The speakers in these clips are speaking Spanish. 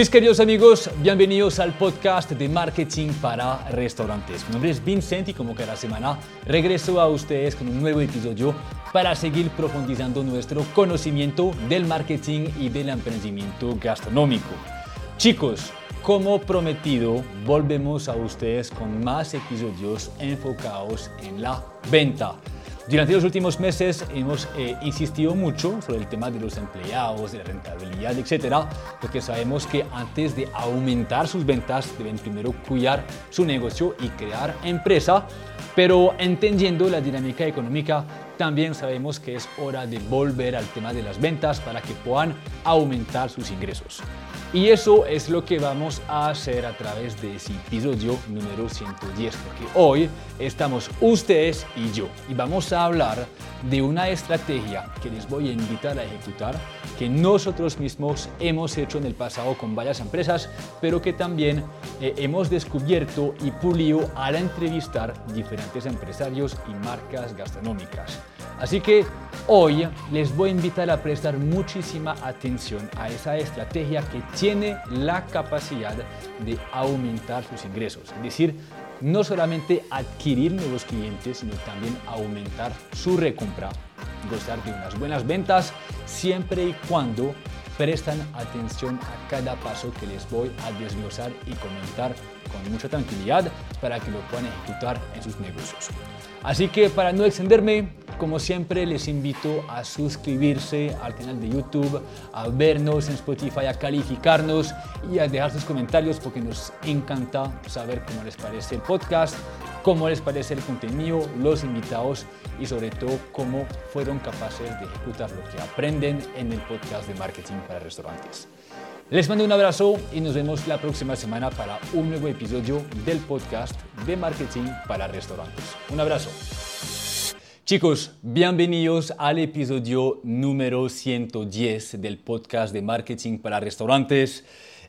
Mis queridos amigos, bienvenidos al podcast de marketing para restaurantes. Mi nombre es Vincent y como cada semana regreso a ustedes con un nuevo episodio para seguir profundizando nuestro conocimiento del marketing y del emprendimiento gastronómico. Chicos, como prometido, volvemos a ustedes con más episodios enfocados en la venta. Durante los últimos meses hemos eh, insistido mucho sobre el tema de los empleados, de la rentabilidad, etcétera, porque sabemos que antes de aumentar sus ventas deben primero cuidar su negocio y crear empresa, pero entendiendo la dinámica económica también sabemos que es hora de volver al tema de las ventas para que puedan aumentar sus ingresos. Y eso es lo que vamos a hacer a través de ese episodio número 110, porque hoy estamos ustedes y yo y vamos a hablar de una estrategia que les voy a invitar a ejecutar, que nosotros mismos hemos hecho en el pasado con varias empresas, pero que también eh, hemos descubierto y pulido al entrevistar diferentes empresarios y marcas gastronómicas. Así que hoy les voy a invitar a prestar muchísima atención a esa estrategia que tiene la capacidad de aumentar sus ingresos. Es decir, no solamente adquirir nuevos clientes, sino también aumentar su recompra, gozar de unas buenas ventas siempre y cuando prestan atención a cada paso que les voy a desglosar y comentar con mucha tranquilidad para que lo puedan ejecutar en sus negocios. Así que para no extenderme, como siempre les invito a suscribirse al canal de YouTube, a vernos en Spotify, a calificarnos y a dejar sus comentarios porque nos encanta saber cómo les parece el podcast, cómo les parece el contenido, los invitados y sobre todo cómo fueron capaces de ejecutar lo que aprenden en el podcast de marketing para restaurantes. Les mando un abrazo y nos vemos la próxima semana para un nuevo episodio del podcast de marketing para restaurantes. Un abrazo. Chicos, bienvenidos al episodio número 110 del podcast de marketing para restaurantes.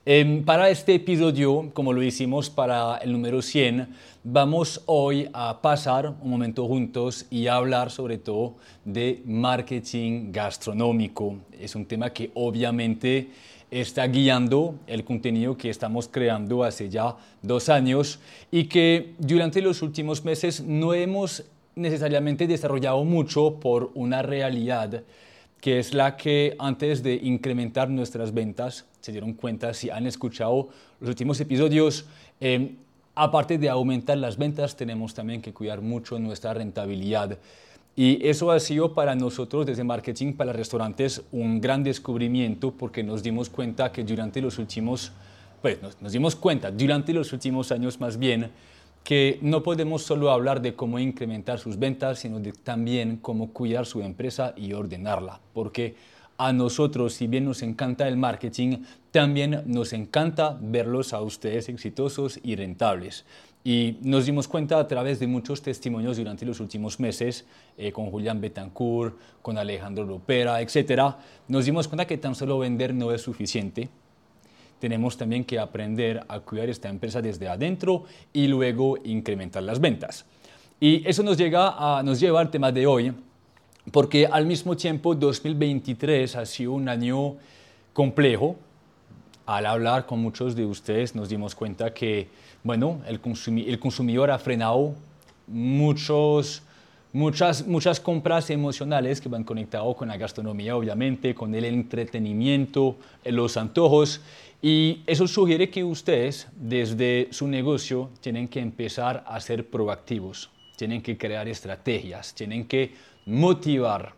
Em, para este episodio, como lo hicimos para el número 100, vamos hoy a pasar un momento juntos y a hablar sobre todo de marketing gastronómico. Es un tema que obviamente está guiando el contenido que estamos creando hace ya dos años y que durante los últimos meses no hemos necesariamente desarrollado mucho por una realidad que es la que antes de incrementar nuestras ventas, se dieron cuenta si han escuchado los últimos episodios, eh, aparte de aumentar las ventas, tenemos también que cuidar mucho nuestra rentabilidad. Y eso ha sido para nosotros desde marketing para restaurantes un gran descubrimiento porque nos dimos cuenta que durante los últimos, pues nos, dimos cuenta durante los últimos años más bien, que no podemos solo hablar de cómo incrementar sus ventas, sino también cómo cuidar su empresa y ordenarla. Porque a nosotros, si bien nos encanta el marketing, también nos encanta verlos a ustedes exitosos y rentables. Y nos dimos cuenta a través de muchos testimonios durante los últimos meses, eh, con Julián Betancourt, con Alejandro Lopera, etc., nos dimos cuenta que tan solo vender no es suficiente, tenemos también que aprender a cuidar esta empresa desde adentro y luego incrementar las ventas. Y eso nos, llega a, nos lleva al tema de hoy, porque al mismo tiempo 2023 ha sido un año complejo. Al hablar con muchos de ustedes nos dimos cuenta que, bueno, el, consumidor ha frenado muchos muchas, muchas compras emocionales que van conectadas con la gastronomía, obviamente, con el entretenimiento, los antojos. Y eso sugiere que ustedes, desde su negocio, tienen que empezar a ser proactivos, tienen que crear estrategias, tienen que motivar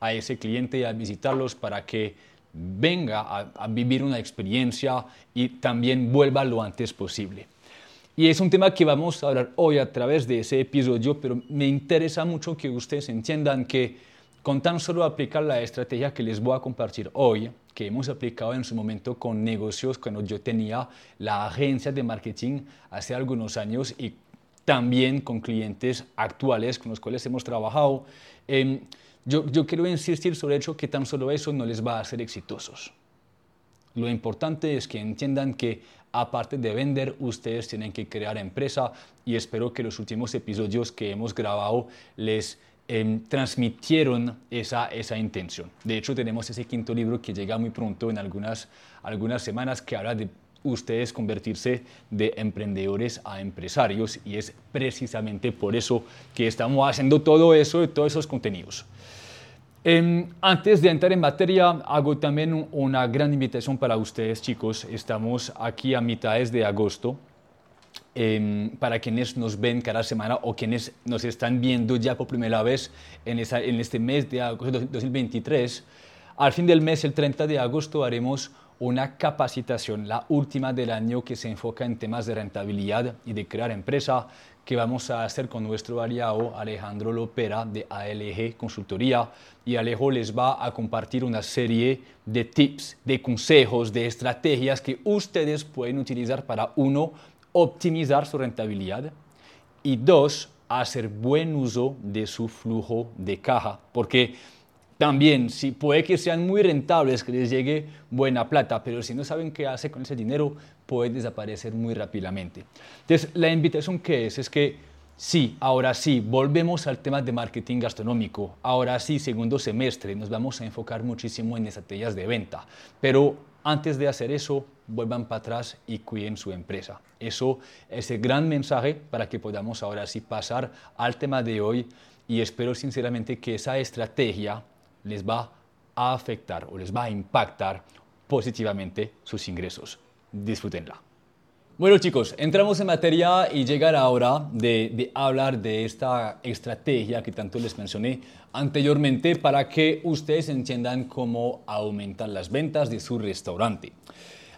a ese cliente a visitarlos para que venga a, vivir una experiencia y también vuelva lo antes posible. Y es un tema que vamos a hablar hoy a través de ese episodio, pero me interesa mucho que ustedes entiendan que con tan solo aplicar la estrategia que les voy a compartir hoy, que hemos aplicado en su momento con negocios cuando yo tenía la agencia de marketing hace algunos años y también con clientes actuales con los cuales hemos trabajado, em, yo, quiero insistir sobre el hecho que tan solo eso no les va a hacer exitosos. Lo importante es que entiendan que aparte de vender, ustedes tienen que crear empresa y espero que los últimos episodios que hemos grabado les em, transmitieron esa, esa intención. De hecho, tenemos ese quinto libro que llega muy pronto, en algunas, algunas semanas, que habla de ustedes convertirse de emprendedores a empresarios y es precisamente por eso que estamos haciendo todo eso y todos esos contenidos. Em, antes de entrar en materia, hago también una gran invitación para ustedes, chicos. Estamos aquí a mitades de agosto. Em, para quienes nos ven cada semana o quienes nos están viendo ya por primera vez en, en este mes de agosto de 2023, al fin del mes, el 30 de agosto, haremos una capacitación, la última del año, que se enfoca en temas de rentabilidad y de crear empresa, que vamos a hacer con nuestro aliado Alejandro Lopera de ALG Consultoría. Y Alejo les va a compartir una serie de tips, de consejos, de estrategias que ustedes pueden utilizar para, uno, optimizar su rentabilidad y dos, hacer buen uso de su flujo de caja. Porque también, si puede que sean muy rentables, que les llegue buena plata, pero si no saben qué hacer con ese dinero, puede desaparecer muy rápidamente. Entonces, la invitación que es es que sí, ahora sí, volvemos al tema de marketing gastronómico. Ahora sí, segundo semestre, nos vamos a enfocar muchísimo en estrategias de venta. Pero antes de hacer eso, vuelvan para atrás y cuiden su empresa. Eso es el gran mensaje para que podamos ahora sí pasar al tema de hoy y espero sinceramente que esa estrategia les va a afectar o les va a impactar positivamente sus ingresos. Disfrútenla. Bueno chicos, entramos en materia y llega la hora de, hablar de esta estrategia que tanto les mencioné anteriormente para que ustedes entiendan cómo aumentar las ventas de su restaurante.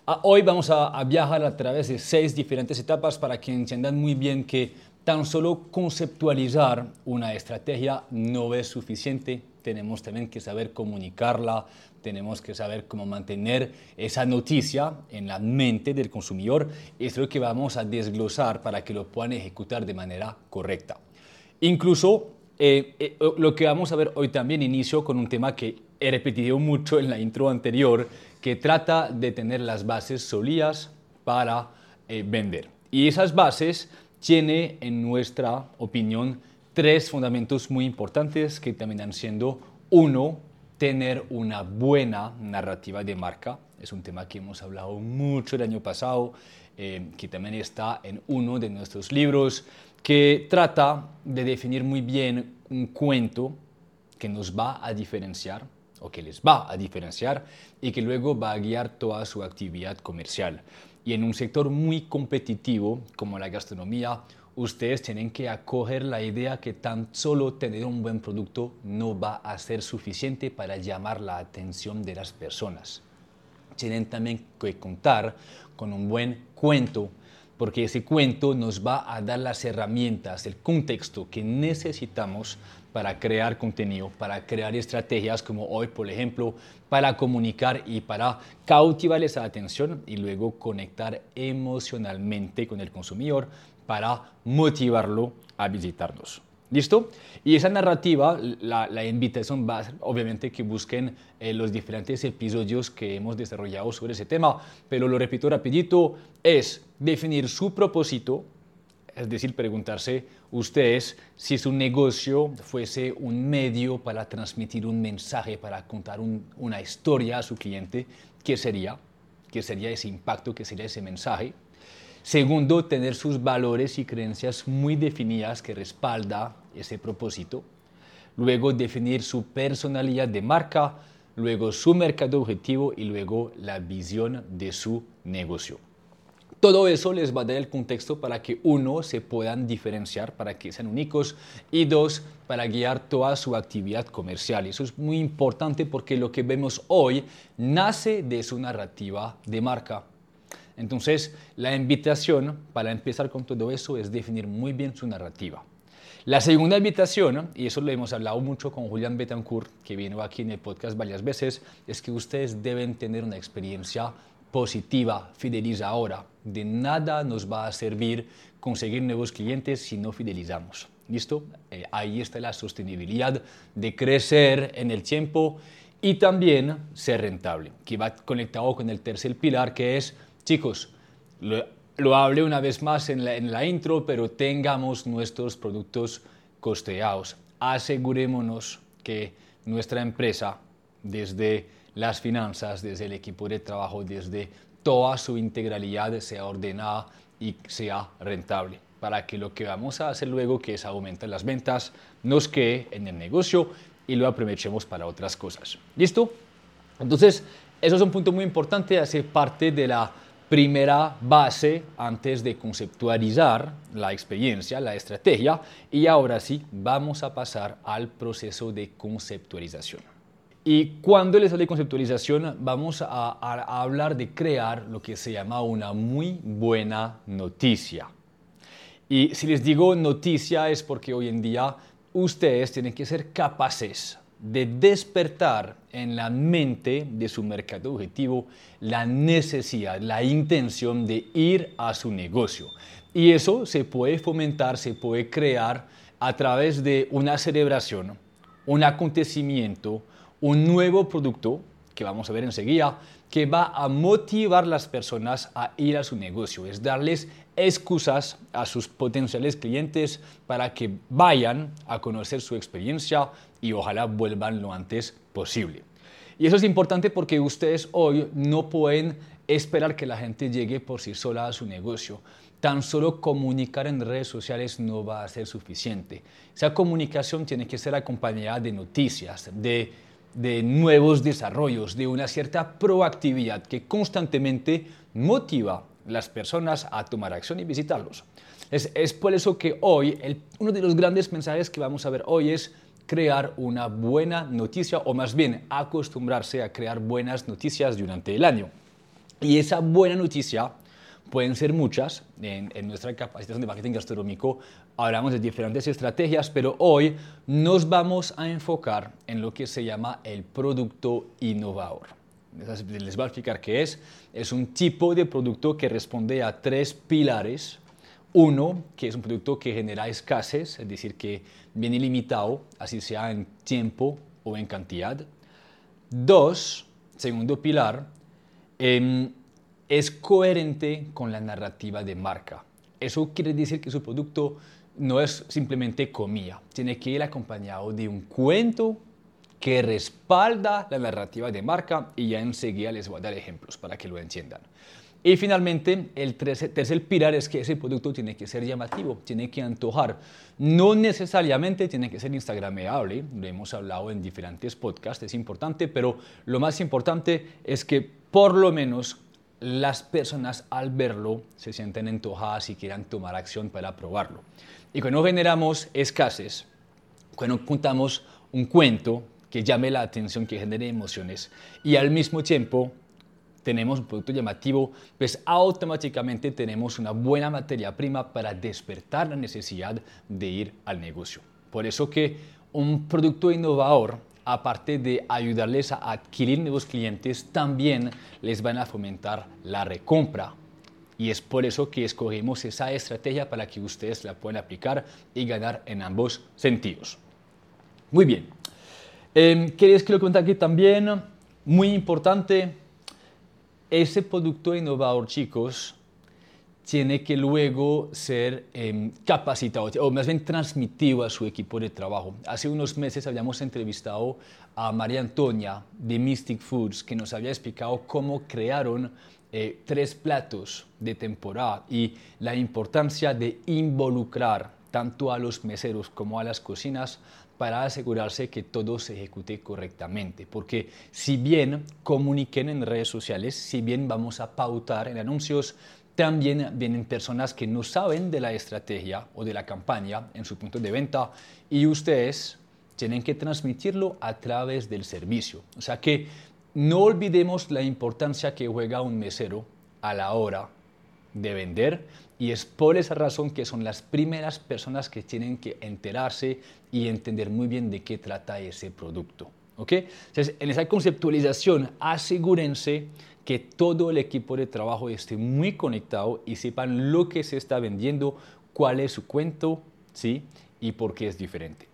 Ah, hoy vamos a viajar a través de seis diferentes etapas para que entiendan muy bien que tan solo conceptualizar una estrategia no es suficiente tenemos también que saber comunicarla, tenemos que saber cómo mantener esa noticia en la mente del consumidor. Es lo que vamos a desglosar para que lo puedan ejecutar de manera correcta. Incluso eh, eh, lo que vamos a ver hoy también inicio con un tema que he repetido mucho en la intro anterior, que trata de tener las bases sólidas para eh, vender. Y esas bases tiene, en nuestra opinión, tres fundamentos muy importantes que terminan siendo, uno, tener una buena narrativa de marca. Es un tema que hemos hablado mucho el año pasado, eh, que también está en uno de nuestros libros, que trata de definir muy bien un cuento que nos va a diferenciar o que les va a diferenciar y que luego va a guiar toda su actividad comercial. Y en un sector muy competitivo como la gastronomía, ustedes tienen que acoger la idea que tan solo tener un buen producto no va a ser suficiente para llamar la atención de las personas. Tienen también que contar con un buen cuento, porque ese cuento nos va a dar las herramientas, el contexto que necesitamos para crear contenido, para crear estrategias como hoy, por ejemplo, para comunicar y para cautivar esa atención y luego conectar emocionalmente con el consumidor para motivarlo a visitarnos. ¿Listo? Y esa narrativa, la, invitación va a ser obviamente que busquen eh, los diferentes episodios que hemos desarrollado sobre ese tema, pero lo repito rapidito, es definir su propósito, es decir, preguntarse ustedes si su negocio fuese un medio para transmitir un mensaje, para contar una historia a su cliente, ¿qué sería? ¿Qué sería ese impacto? ¿Qué sería ese mensaje? Segundo, tener sus valores y creencias muy definidas que respalda ese propósito. Luego, definir su personalidad de marca. Luego, su mercado objetivo y luego la visión de su negocio. Todo eso les va a dar el contexto para que uno se puedan diferenciar, para que sean únicos y dos, para guiar toda su actividad comercial. Eso es muy importante porque lo que vemos hoy nace de su narrativa de marca. Entonces, la invitación para empezar con todo eso es definir muy bien su narrativa. La segunda invitación, y eso lo hemos hablado mucho con Julián Betancourt, que vino aquí en el podcast varias veces, es que ustedes deben tener una experiencia positiva, ahora. De nada nos va a servir conseguir nuevos clientes si no fidelizamos. ¿Listo? Eh, ahí está la sostenibilidad de crecer en el tiempo y también ser rentable, que va conectado con el tercer pilar que es Chicos, lo, hablé una vez más en la, intro, pero tengamos nuestros productos costeados. asegurémonos que nuestra empresa, desde las finanzas, desde el equipo de trabajo, desde toda su integralidad sea ordenada y sea rentable para que lo que vamos a hacer luego, que es aumentar las ventas, nos quede en el negocio y lo aprovechemos para otras cosas. ¿Listo? Entonces, eso es un punto muy importante, hace parte de la primera base antes de conceptualizar la experiencia, la estrategia, y ahora sí vamos a pasar al proceso de conceptualización. Y cuando les hablo de conceptualización, vamos a, a hablar de crear lo que se llama una muy buena noticia. Y si les digo noticia es porque hoy en día ustedes tienen que ser capaces de despertar en la mente de su mercado objetivo la necesidad, la intención de ir a su negocio. Y eso se puede fomentar, se puede crear a través de una celebración, un acontecimiento, un nuevo producto que vamos a ver enseguida, que va a motivar a las personas a ir a su negocio, es darles excusas a sus potenciales clientes para que vayan a conocer su experiencia y ojalá vuelvan lo antes posible. Y eso es importante porque ustedes hoy no pueden esperar que la gente llegue por sí sola a su negocio. Tan solo comunicar en redes sociales no va a ser suficiente. Esa comunicación tiene que ser acompañada de noticias, de de nuevos desarrollos, de una cierta proactividad que constantemente motiva las personas a tomar acción y visitarlos. Es, es por eso que hoy uno de los grandes mensajes que vamos a ver hoy es crear una buena noticia o más bien acostumbrarse a crear buenas noticias durante el año. Y esa buena noticia pueden ser muchas. En, en, nuestra capacitación de marketing gastronómico hablamos de diferentes estrategias, pero hoy nos vamos a enfocar en lo que se llama el producto innovador. Les voy a explicar qué es. Es un tipo de producto que responde a tres pilares. Uno, que es un producto que genera escasez, es decir, que viene limitado, así sea en tiempo o en cantidad. Dos, segundo pilar, eh, es coherente con la narrativa de marca. Eso quiere decir que su producto no es simplemente comida, tiene que ir acompañado de un cuento que respalda la narrativa de marca y ya enseguida les voy a dar ejemplos para que lo entiendan. Y finalmente, el tercer, pilar es que ese producto tiene que ser llamativo, tiene que antojar. No necesariamente tiene que ser instagrameable, lo hemos hablado en diferentes podcasts, es importante, pero lo más importante es que por lo menos las personas al verlo se sienten antojadas y quieran tomar acción para probarlo. Y cuando generamos escasez, cuando contamos un cuento que llame la atención, que genere emociones, y al mismo tiempo tenemos un producto llamativo, pues automáticamente tenemos una buena materia prima para despertar la necesidad de ir al negocio. Por eso que un producto innovador aparte de ayudarles a adquirir nuevos clientes, también les van a fomentar la recompra. Y es por eso que escogemos esa estrategia para que ustedes la puedan aplicar y ganar en ambos sentidos. Muy bien. Eh, ¿Queréis que lo aquí también? Muy importante, ese producto innovador, chicos, tiene que luego ser em, capacitado o más bien transmitido a su equipo de trabajo. Hace unos meses habíamos entrevistado a María Antonia de Mystic Foods que nos había explicado cómo crearon eh, tres platos de temporada y la importancia de involucrar tanto a los meseros como a las cocinas para asegurarse que todo se ejecute correctamente. Porque si bien comuniquen en redes sociales, si bien vamos a pautar en anuncios, también vienen personas que no saben de la estrategia o de la campaña en su punto de venta y ustedes tienen que transmitirlo a través del servicio. O sea que no olvidemos la importancia que juega un mesero a la hora de vender y es por esa razón que son las primeras personas que tienen que enterarse y entender muy bien de qué trata ese producto. ¿ok? Entonces, en esa conceptualización asegúrense que todo el equipo de trabajo esté muy conectado y sepan lo que se está vendiendo, cuál es su cuento, ¿sí? Y por qué es diferente.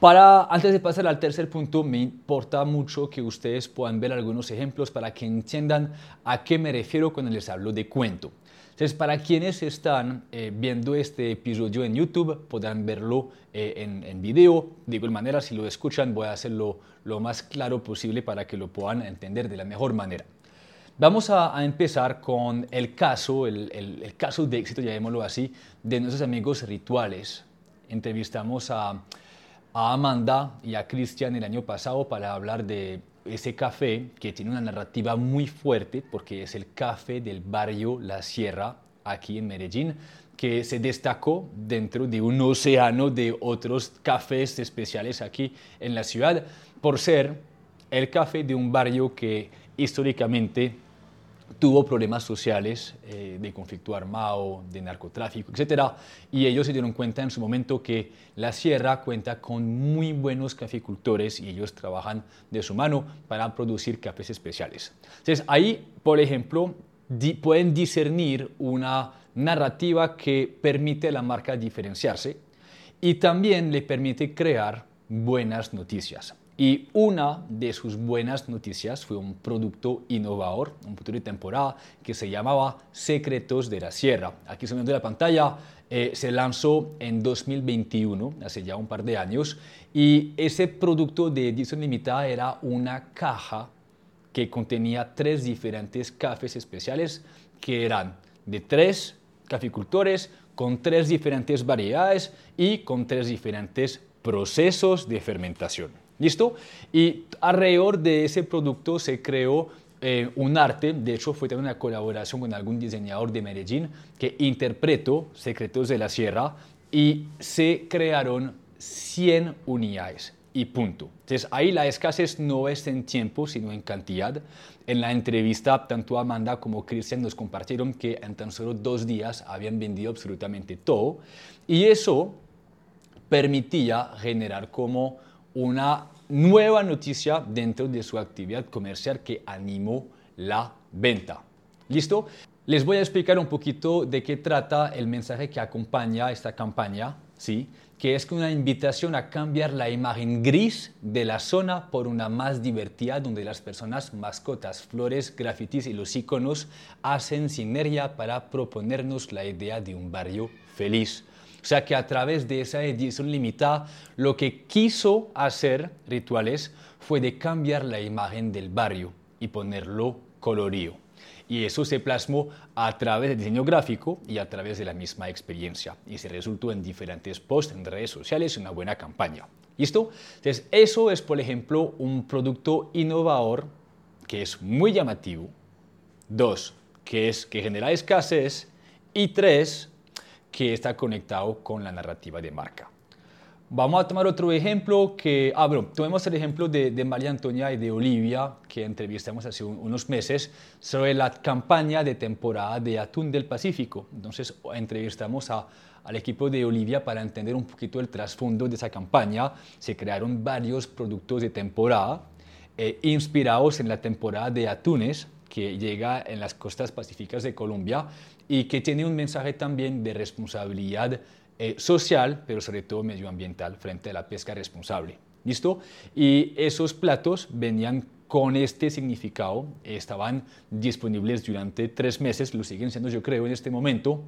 Para, antes de pasar al tercer punto, me importa mucho que ustedes puedan ver algunos ejemplos para que entiendan a qué me refiero cuando les hablo de cuento. Entonces, para quienes están eh, viendo este episodio en YouTube, podrán verlo eh, en, en, video. De igual manera, si lo escuchan, voy a hacerlo lo más claro posible para que lo puedan entender de la mejor manera. Vamos a, empezar con el caso, el, el, caso de éxito, llamémoslo así, de nuestros amigos rituales. Entrevistamos a, a Amanda y a Cristian el año pasado para hablar de ese café que tiene una narrativa muy fuerte porque es el café del barrio La Sierra aquí en Medellín que se destacó dentro de un océano de otros cafés especiales aquí en la ciudad por ser el café de un barrio que históricamente tuvo problemas sociales eh, de conflicto armado, de narcotráfico, etc. Y ellos se dieron cuenta en su momento que la sierra cuenta con muy buenos caficultores y ellos trabajan de su mano para producir cafés especiales. Entonces ahí, por ejemplo, pueden discernir una narrativa que permite a la marca diferenciarse y también le permite crear buenas noticias. Y una de sus buenas noticias fue un producto innovador, un producto de temporada que se llamaba Secretos de la Sierra. Aquí se de la pantalla, eh, se lanzó en 2021, hace ya un par de años, y ese producto de edición limitada era una caja que contenía tres diferentes cafés especiales que eran de tres caficultores con tres diferentes variedades y con tres diferentes procesos de fermentación. ¿Listo? Y alrededor de ese producto se creó eh, un arte, de hecho fue también una colaboración con algún diseñador de Medellín que interpretó Secretos de la Sierra y se crearon 100 unidades y punto. Entonces ahí la escasez no es en tiempo, sino en cantidad. En la entrevista, tanto Amanda como Cristian nos compartieron que en tan solo dos días habían vendido absolutamente todo y eso permitía generar como una nueva noticia dentro de su actividad comercial que animó la venta. ¿Listo? Les voy a explicar un poquito de qué trata el mensaje que acompaña esta campaña, ¿sí? que es una invitación a cambiar la imagen gris de la zona por una más divertida donde las personas, mascotas, flores, grafitis y los iconos hacen sinergia para proponernos la idea de un barrio feliz. O sea que a través de esa edición limitada, lo que quiso hacer Rituales fue de cambiar la imagen del barrio y ponerlo colorido. Y eso se plasmó a través del diseño gráfico y a través de la misma experiencia. Y se resultó en diferentes posts en redes sociales una buena campaña. ¿Listo? Entonces, eso es, por ejemplo, un producto innovador que es muy llamativo. Dos, que es que genera escasez. Y tres, que está conectado con la narrativa de marca. Vamos a tomar otro ejemplo que, ah, bueno, tomemos el ejemplo de, de, María Antonia y de Olivia, que entrevistamos hace unos meses, sobre la campaña de temporada de atún del Pacífico. Entonces, entrevistamos a, al equipo de Olivia para entender un poquito el trasfondo de esa campaña. Se crearon varios productos de temporada eh, inspirados en la temporada de atunes que llega en las costas pacíficas de Colombia y que tiene un mensaje también de responsabilidad eh, social, pero sobre todo medioambiental frente a la pesca responsable. ¿Listo? Y esos platos venían con este significado, estaban disponibles durante tres meses, lo siguen siendo yo creo en este momento,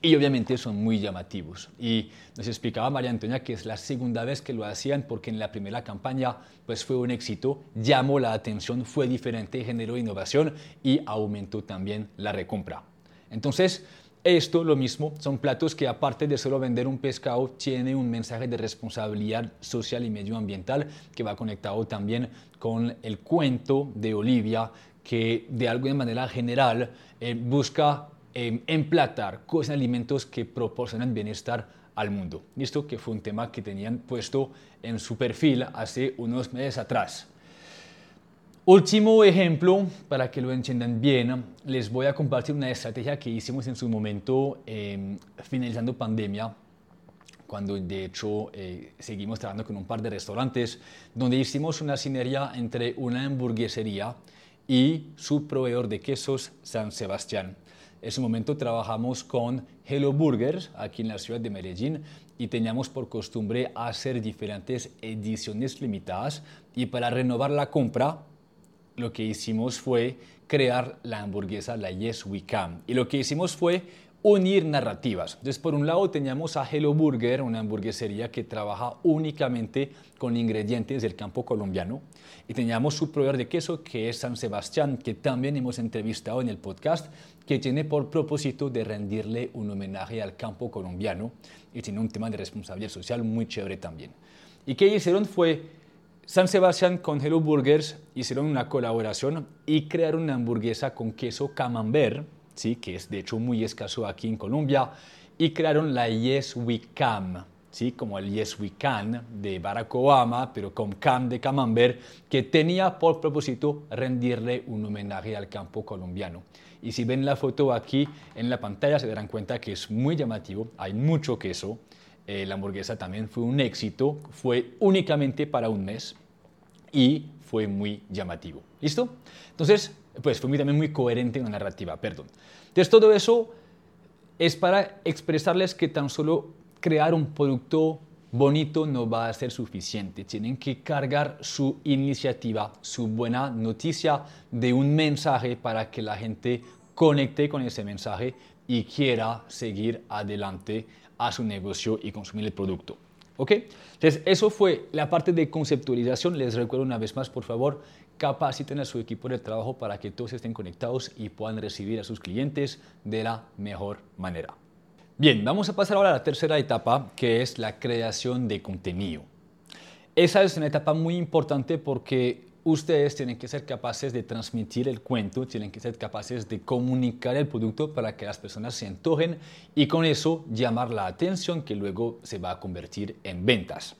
y obviamente son muy llamativos. Y nos explicaba María Antonia que es la segunda vez que lo hacían porque en la primera campaña pues fue un éxito, llamó la atención, fue diferente, generó innovación y aumentó también la recompra. Entonces, esto lo mismo, son platos que aparte de solo vender un pescado, tiene un mensaje de responsabilidad social y medioambiental que va conectado también con el cuento de Olivia, que de alguna manera general eh, busca eh, emplatar cosas, alimentos que proporcionan bienestar al mundo. Esto que fue un tema que tenían puesto en su perfil hace unos meses atrás. Último ejemplo, para que lo entiendan bien, les voy a compartir una estrategia que hicimos en su momento em, finalizando pandemia, cuando de hecho eh, seguimos trabajando con un par de restaurantes, donde hicimos una sinergia entre una hamburguesería y su proveedor de quesos San Sebastián. En ese momento trabajamos con Hello Burgers aquí en la ciudad de Medellín y teníamos por costumbre hacer diferentes ediciones limitadas y para renovar la compra lo que hicimos fue crear la hamburguesa, la Yes We Can. Y lo que hicimos fue unir narrativas. Entonces, por un lado teníamos a Hello Burger, una hamburguesería que trabaja únicamente con ingredientes del campo colombiano. Y teníamos su proveedor de queso, que es San Sebastián, que también hemos entrevistado en el podcast, que tiene por propósito de rendirle un homenaje al campo colombiano y tiene un tema de responsabilidad social muy chévere también. Y qué hicieron fue San Sebastián con Hello Burgers hicieron una colaboración y crearon una hamburguesa con queso camembert ¿sí? que es de hecho muy escaso aquí en Colombia, y crearon la Yes We Can, ¿sí? como el Yes We Can de Barack Obama, pero con Can de Camembert, que tenía por propósito rendirle un homenaje al campo colombiano. Y si ven la foto aquí en la pantalla se darán cuenta que es muy llamativo, hay mucho queso, eh, la hamburguesa también fue un éxito, fue únicamente para un mes y fue muy llamativo. ¿Listo? Entonces, pues fue también muy coherente en la narrativa, perdón. Entonces todo eso es para expresarles que tan solo crear un producto bonito no va a ser suficiente. Tienen que cargar su iniciativa, su buena noticia de un mensaje para que la gente conecte con ese mensaje y quiera seguir adelante a su negocio y consumir el producto. ¿Ok? Entonces, eso fue la parte de conceptualización. Les recuerdo una vez más, por favor, capaciten a su equipo de trabajo para que todos estén conectados y puedan recibir a sus clientes de la mejor manera. Bien, vamos a pasar ahora a la tercera etapa, que es la creación de contenido. Esa es una etapa muy importante porque ustedes tienen que ser capaces de transmitir el cuento, tienen que ser capaces de comunicar el producto para que las personas se antojen y con eso llamar la atención que luego se va a convertir en ventas.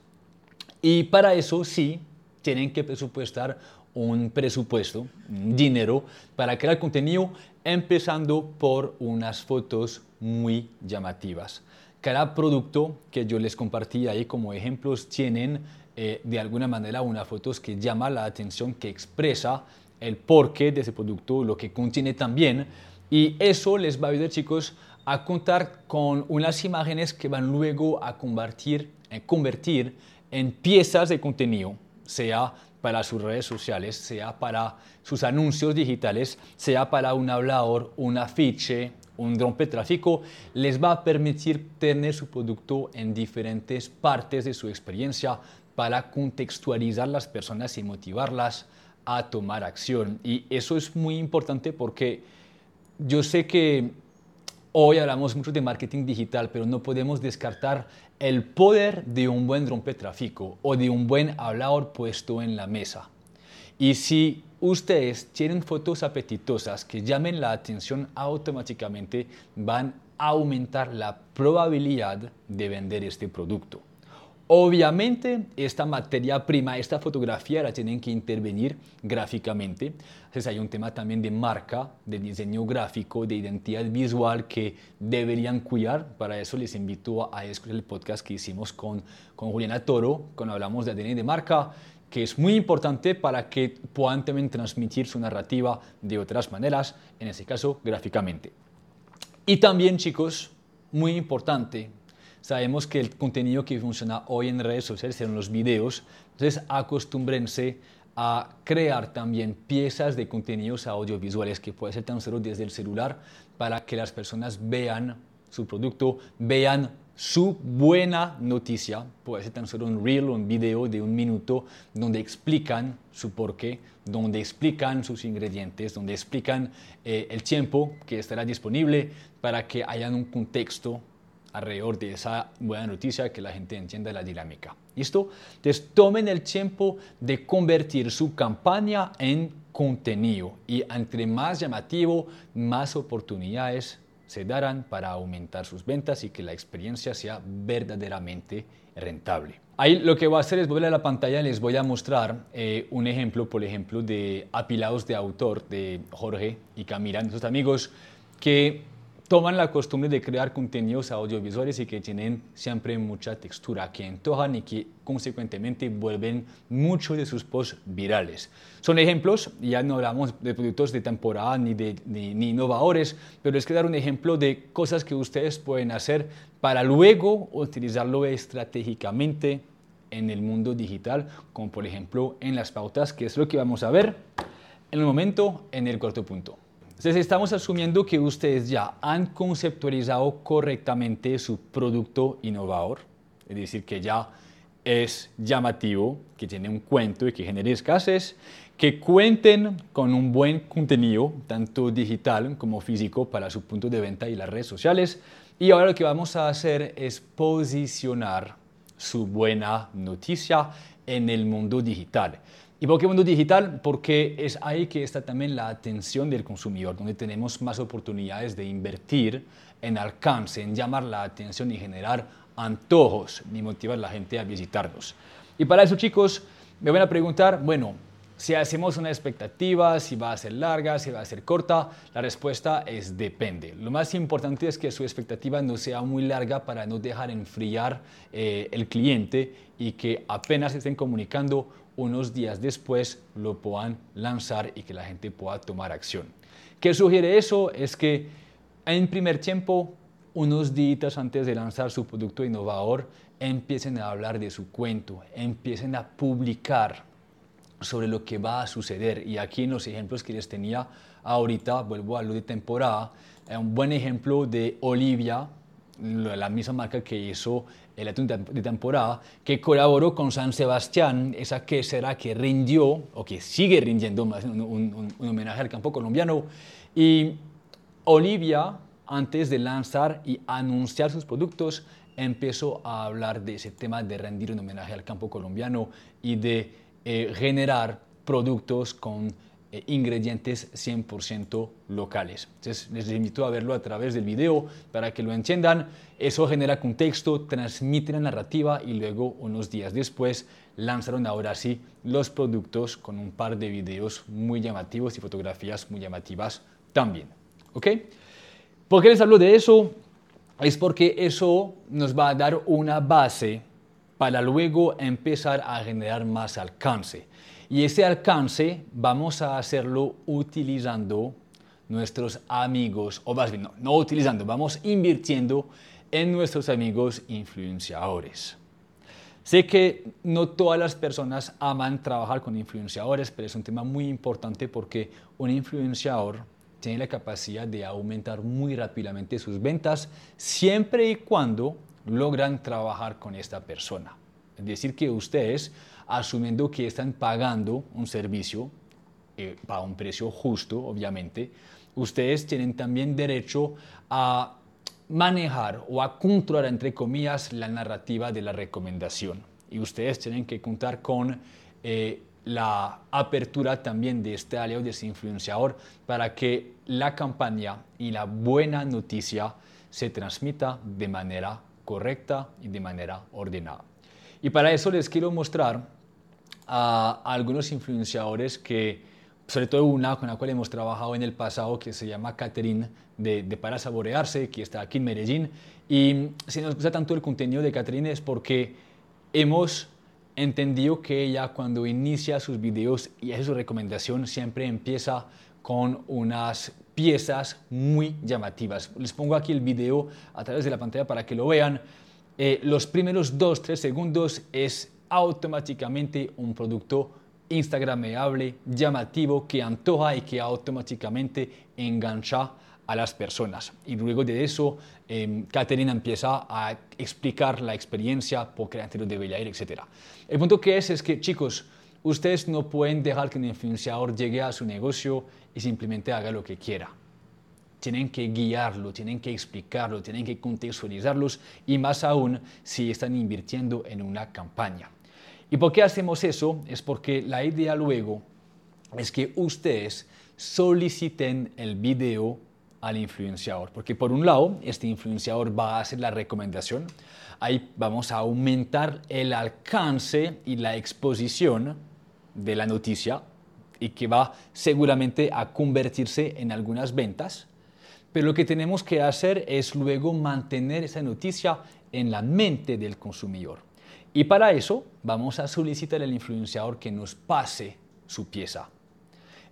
Y para eso sí, tienen que presupuestar un presupuesto, un dinero, para crear contenido, empezando por unas fotos muy llamativas. Cada producto que yo les compartí ahí como ejemplos tienen eh, de alguna manera unas fotos que llama la atención, que expresa el porqué de ese producto, lo que contiene también. Y eso les va a ayudar, chicos, a contar con unas imágenes que van luego a convertir, a convertir en piezas de contenido, sea para sus redes sociales, sea para sus anuncios digitales, sea para un hablador, un afiche, un tráfico, les va a permitir tener su producto en diferentes partes de su experiencia para contextualizar las personas y motivarlas a tomar acción. Y eso es muy importante porque yo sé que hoy hablamos mucho de marketing digital, pero no podemos descartar el poder de un buen rompetráfico o de un buen hablador puesto en la mesa. Y si ustedes tienen fotos apetitosas que llamen la atención automáticamente, van a aumentar la probabilidad de vender este producto. Obviamente, esta materia prima, esta fotografía la tienen que intervenir gráficamente. Entonces hay un tema también de marca, de diseño gráfico, de identidad visual que deberían cuidar. Para eso les invito a escuchar el podcast que hicimos con, con Juliana Toro, cuando hablamos de ADN de marca, que es muy importante para que puedan también transmitir su narrativa de otras maneras, en este caso gráficamente. Y también, chicos, muy importante, Sabemos que el contenido que funciona hoy en redes sociales son los videos, entonces acostúmbrense a crear también piezas de contenidos audiovisuales que puede ser tan solo desde el celular para que las personas vean su producto, vean su buena noticia, puede ser tan solo un reel o un video de un minuto donde explican su porqué, donde explican sus ingredientes, donde explican eh, el tiempo que estará disponible para que hayan un contexto alrededor de esa buena noticia que la gente entienda la dinámica. ¿Listo? Entonces tomen el tiempo de convertir su campaña en contenido y entre más llamativo, más oportunidades se darán para aumentar sus ventas y que la experiencia sea verdaderamente rentable. Ahí lo que voy a hacer es volver a la pantalla y les voy a mostrar eh, un ejemplo, por ejemplo, de apilados de autor de Jorge y Camila, nuestros amigos, que toman la costumbre de crear contenidos audiovisuales y que tienen siempre mucha textura, que antojan y que consecuentemente vuelven muchos de sus posts virales. Son ejemplos, ya no hablamos de productos de temporada ni de ni, innovadores, pero es que dar un ejemplo de cosas que ustedes pueden hacer para luego utilizarlo estratégicamente en el mundo digital, como por ejemplo en las pautas, que es lo que vamos a ver en el momento en el cuarto punto. Entonces estamos asumiendo que ustedes ya han conceptualizado correctamente su producto innovador, es decir, que ya es llamativo, que tiene un cuento y que genere escasez, que cuenten con un buen contenido, tanto digital como físico, para su punto de venta y las redes sociales. Y ahora lo que vamos a hacer es posicionar su buena noticia en el mundo digital. ¿Y por qué mundo digital? Porque es ahí que está también la atención del consumidor, donde tenemos más oportunidades de invertir en alcance, en llamar la atención y generar antojos y motivar a la gente a visitarnos. Y para eso, chicos, me van a preguntar, bueno, si hacemos una expectativa, si va a ser larga, si va a ser corta, la respuesta es depende. Lo más importante es que su expectativa no sea muy larga para no dejar enfriar eh, el cliente y que apenas estén comunicando unos días después lo puedan lanzar y que la gente pueda tomar acción. ¿Qué sugiere eso? Es que en primer tiempo, unos días antes de lanzar su producto innovador, empiecen a hablar de su cuento, empiecen a publicar sobre lo que va a suceder. Y aquí en los ejemplos que les tenía ahorita, vuelvo a lo de temporada, un buen ejemplo de Olivia, la misma marca que hizo el atún de temporada, que colaboró con San Sebastián, esa que será que rindió, o que sigue rindiendo un, un, un homenaje al campo colombiano. Y Olivia, antes de lanzar y anunciar sus productos, empezó a hablar de ese tema de rendir un homenaje al campo colombiano y de eh, generar productos con eh, ingredientes 100% locales. Entonces les invito a verlo a través del video para que lo entiendan. Eso genera contexto, transmite la narrativa y luego unos días después lanzaron ahora sí los productos con un par de videos muy llamativos y fotografías muy llamativas también. ¿Ok? ¿Por qué les hablo de eso? Es porque eso nos va a dar una base para luego empezar a generar más alcance. Y ese alcance vamos a hacerlo utilizando nuestros amigos, o más bien, no, utilizando, vamos invirtiendo en nuestros amigos influenciadores. Sé que no todas las personas aman trabajar con influenciadores, pero es un tema muy importante porque un influenciador tiene la capacidad de aumentar muy rápidamente sus ventas siempre y cuando logran trabajar con esta persona. Es decir, que ustedes, asumiendo que están pagando un servicio eh, un precio justo, obviamente, ustedes tienen también derecho a manejar o a controlar, entre comillas, la narrativa de la recomendación. Y ustedes tienen que contar con eh, la apertura también de este aliado, de ese influenciador, para que la campaña y la buena noticia se transmita de manera correcta y de manera ordenada. Y para eso les quiero mostrar a, algunos influenciadores que, sobre todo una con la cual hemos trabajado en el pasado, que se llama Catherine de, Para Saborearse, que está aquí en Medellín. Y si nos gusta tanto el contenido de Catherine es porque hemos entendido que ella cuando inicia sus videos y hace su recomendación siempre empieza con unas piezas muy llamativas. Les pongo aquí el video a través de la pantalla para que lo vean. Eh, los primeros 2-3 segundos es automáticamente un producto instagrameable, llamativo, que antoja y que automáticamente engancha a las personas. Y luego de eso, eh, empieza a explicar la experiencia, por qué antes debería etc. El punto que es es que, chicos, ustedes no pueden dejar que un influenciador llegue a su negocio y simplemente haga lo que quiera. Tienen que guiarlo, tienen que explicarlo, tienen que contextualizarlos y más aún si están invirtiendo en una campaña. ¿Y por qué hacemos eso? Es porque la idea luego es que ustedes soliciten el video al influenciador. Porque por un lado, este influenciador va a hacer la recomendación, ahí vamos a aumentar el alcance y la exposición de la noticia y que va seguramente a convertirse en algunas ventas. Pero lo que tenemos que hacer es luego mantener esa noticia en la mente del consumidor. Y para eso vamos a solicitar al influenciador que nos pase su pieza.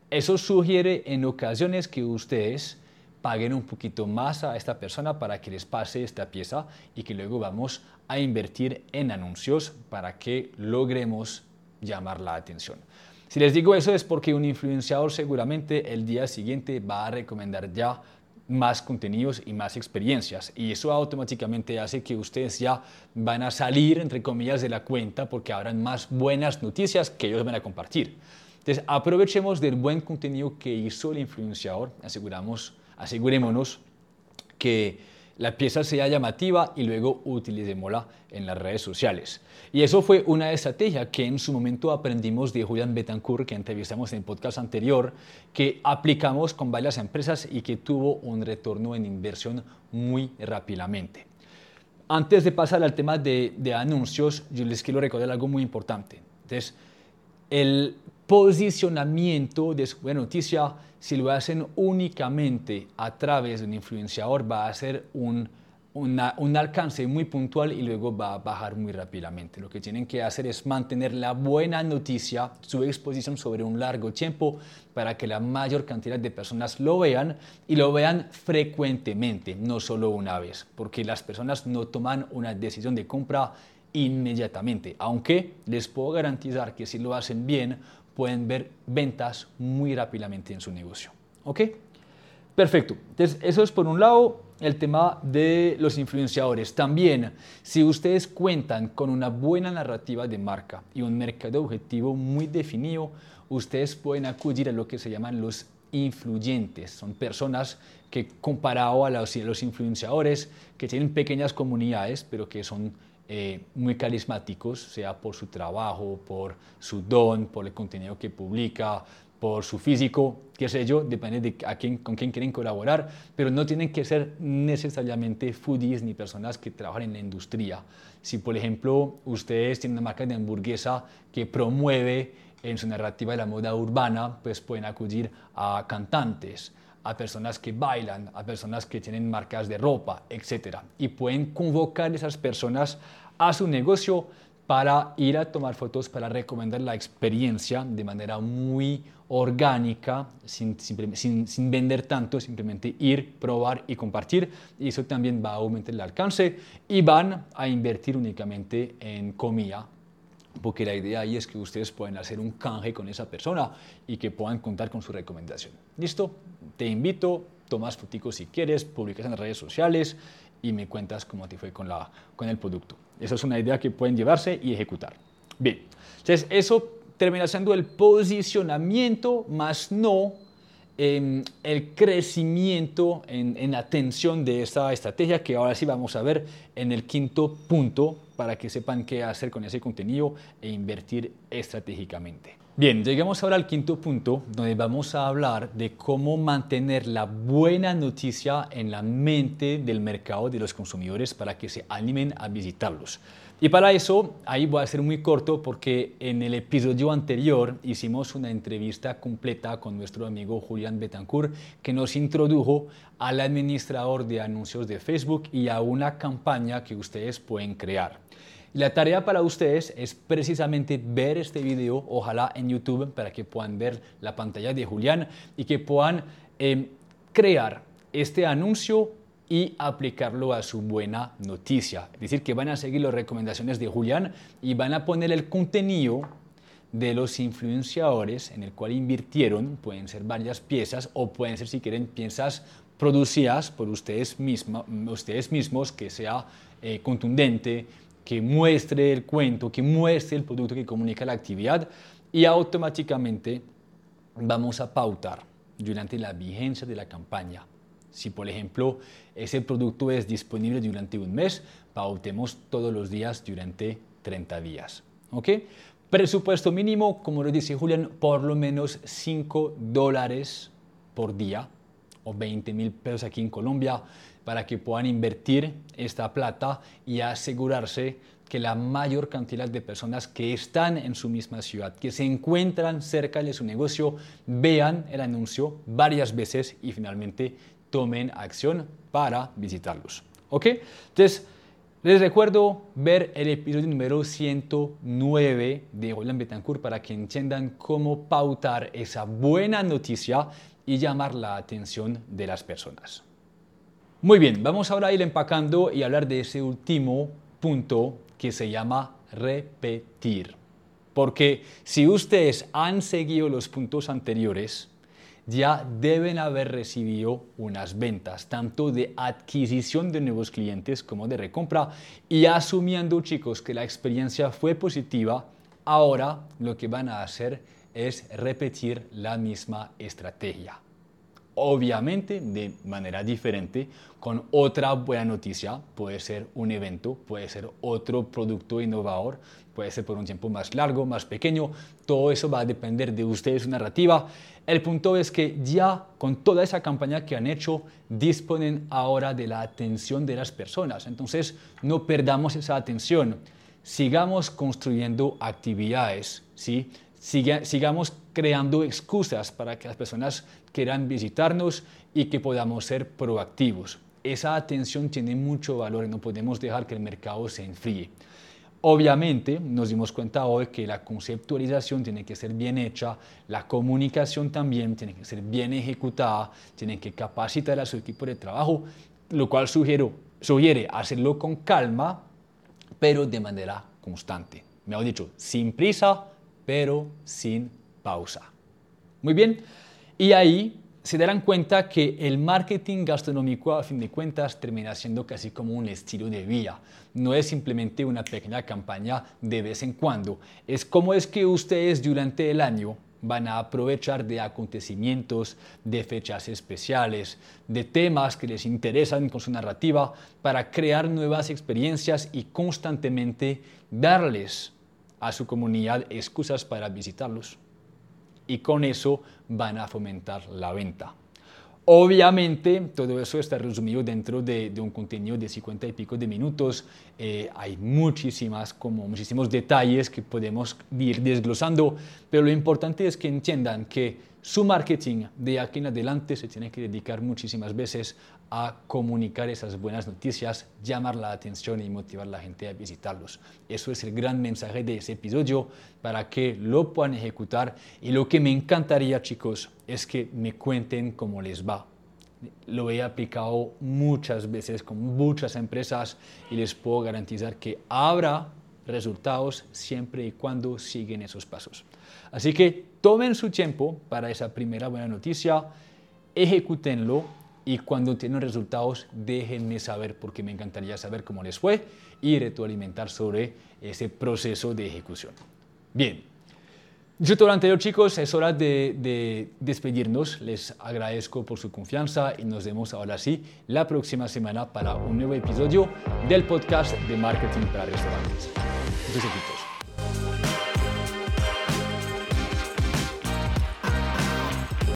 Eso sugiere en ocasiones que ustedes paguen un poquito más a esta persona para que les pase esta pieza y que luego vamos a invertir en anuncios para que logremos llamar la atención. Si les digo eso es porque un influenciador seguramente el día siguiente va a recomendar ya más contenidos y más experiencias. Y eso automáticamente hace que ustedes ya van a salir, entre comillas, de la cuenta porque habrán más buenas noticias que ellos van a compartir. Entonces, aprovechemos del buen contenido que hizo el influenciador, aseguramos, asegurémonos que la pieza sea llamativa y luego utilicémosla en las redes sociales. Y eso fue una estrategia que en su momento aprendimos de Julian Betancourt, que entrevistamos en el podcast anterior, que aplicamos con varias empresas y que tuvo un retorno en inversión muy rápidamente. Antes de pasar al tema de, de anuncios, yo les quiero recordar algo muy importante. Entonces, el posicionamiento de su buena noticia, si lo hacen únicamente a través de un influenciador, va a ser un, un alcance muy puntual y luego va a bajar muy rápidamente. Lo que tienen que hacer es mantener la buena noticia, su exposición sobre un largo tiempo para que la mayor cantidad de personas lo vean y lo vean frecuentemente, no solo una vez, porque las personas no toman una decisión de compra inmediatamente, aunque les puedo garantizar que si lo hacen bien, pueden ver ventas muy rápidamente en su negocio. ¿Ok? Perfecto. Entonces, eso es por un lado el tema de los influenciadores. También, si ustedes cuentan con una buena narrativa de marca y un mercado objetivo muy definido, ustedes pueden acudir a lo que se llaman los influyentes. Son personas que comparado a los, los influenciadores, que tienen pequeñas comunidades, pero que son eh, muy carismáticos, sea por su trabajo, por su don, por el contenido que publica, por su físico, qué sé yo, depende de a quién, con quién quieren colaborar, pero no tienen que ser necesariamente foodies ni personas que trabajan en la industria. Si, por ejemplo, ustedes tienen una marca de hamburguesa que promueve en su narrativa de la moda urbana, pues pueden acudir a cantantes, a personas que bailan, a personas que tienen marcas de ropa, etc. Y pueden convocar a esas personas a su negocio para ir a tomar fotos, para recomendar la experiencia de manera muy orgánica, sin, sin, vender tanto, simplemente ir, probar y compartir. Y eso también va a aumentar el alcance y van a invertir únicamente en comida, porque la idea ahí es que ustedes pueden hacer un canje con esa persona y que puedan contar con su recomendación. ¿Listo? Te invito, tomas fotos si quieres, publicas en las redes sociales y me cuentas cómo te fue con, la, con el producto. Esa es una idea que pueden llevarse y ejecutar. Bien, entonces eso termina siendo el posicionamiento, más no em, el crecimiento en, en atención de esta estrategia que ahora sí vamos a ver en el quinto punto para que sepan qué hacer con ese contenido e invertir estratégicamente. Bien, llegamos ahora al quinto punto, donde vamos a hablar de cómo mantener la buena noticia en la mente del mercado de los consumidores para que se animen a visitarlos. Y para eso, ahí voy a ser muy corto porque en el episodio anterior hicimos una entrevista completa con nuestro amigo Julián Betancourt que nos introdujo al administrador de anuncios de Facebook y a una campaña que ustedes pueden crear. La tarea para ustedes es precisamente ver este video, ojalá en YouTube, para que puedan ver la pantalla de Julián y que puedan em, crear este anuncio y aplicarlo a su buena noticia. Es decir, que van a seguir las recomendaciones de Julián y van a poner el contenido de los influenciadores en el cual invirtieron, pueden ser varias piezas o pueden ser si quieren piezas producidas por ustedes, ustedes mismos, que sea eh, contundente, que muestre el cuento, que muestre el producto que comunica la actividad y automáticamente vamos a pautar durante la vigencia de la campaña. Si, por ejemplo, ese producto es disponible durante un mes, pautemos todos los días durante 30 días. ¿Ok? Presupuesto mínimo, como lo dice Julián, por lo menos 5 dólares por día o 20 mil pesos aquí en Colombia para que puedan invertir esta plata y asegurarse que la mayor cantidad de personas que están en su misma ciudad, que se encuentran cerca de su negocio, vean el anuncio varias veces y finalmente tomen acción para visitarlos. ¿Ok? Entonces, les recuerdo ver el episodio número 109 de Roland Betancourt para que entiendan cómo pautar esa buena noticia y llamar la atención de las personas. Muy bien, vamos ahora a ir empacando y hablar de ese último punto que se llama repetir. Porque si ustedes han seguido los puntos anteriores, ya deben haber recibido unas ventas, tanto de adquisición de nuevos clientes como de recompra. Y asumiendo, chicos, que la experiencia fue positiva, ahora lo que van a hacer es repetir la misma estrategia. Obviamente de manera diferente, con otra buena noticia, puede ser un evento, puede ser otro producto innovador, puede ser por un tiempo más largo, más pequeño, todo eso va a depender de ustedes, su narrativa. El punto es que ya con toda esa campaña que han hecho, disponen ahora de la atención de las personas. Entonces, no perdamos esa atención. Sigamos construyendo actividades, ¿sí? sigamos creando excusas para que las personas quieran visitarnos y que podamos ser proactivos. Esa atención tiene mucho valor y no podemos dejar que el mercado se enfríe. Obviamente nos dimos cuenta hoy que la conceptualización tiene que ser bien hecha, la comunicación también tiene que ser bien ejecutada, tienen que capacitar a su equipo de trabajo, lo cual sugiero, sugiere hacerlo con calma, pero de manera constante. Me ha dicho, sin prisa, pero sin pausa. Muy bien, y ahí se darán cuenta que el marketing gastronómico a fin de cuentas termina siendo casi como un estilo de vida. No es simplemente una pequeña campaña de vez en cuando. Es como es que ustedes durante el año van a aprovechar de acontecimientos, de fechas especiales, de temas que les interesan con su narrativa para crear nuevas experiencias y constantemente darles a su comunidad excusas para visitarlos y con eso van a fomentar la venta. Obviamente, todo eso está resumido dentro de, un contenido de 50 y pico de minutos. Eh, hay muchísimas, como muchísimos detalles que podemos ir desglosando, pero lo importante es que entiendan que su marketing de aquí en adelante se tiene que dedicar muchísimas veces a comunicar esas buenas noticias, llamar la atención y motivar a la gente a visitarlos. Eso es el gran mensaje de ese episodio para que lo puedan ejecutar. Y lo que me encantaría, chicos, es que me cuenten cómo les va. Lo he aplicado muchas veces con muchas empresas y les puedo garantizar que habrá resultados siempre y cuando siguen esos pasos. Así que tomen su tiempo para esa primera buena noticia, ejecútenlo y cuando tienen resultados déjenme saber porque me encantaría saber cómo les fue y retroalimentar sobre ese proceso de ejecución. Bien, yo todo lo anterior chicos, es hora de, de, despedirnos. Les agradezco por su confianza y nos vemos ahora sí la próxima semana para un nuevo episodio del podcast de marketing para restaurantes. Muchos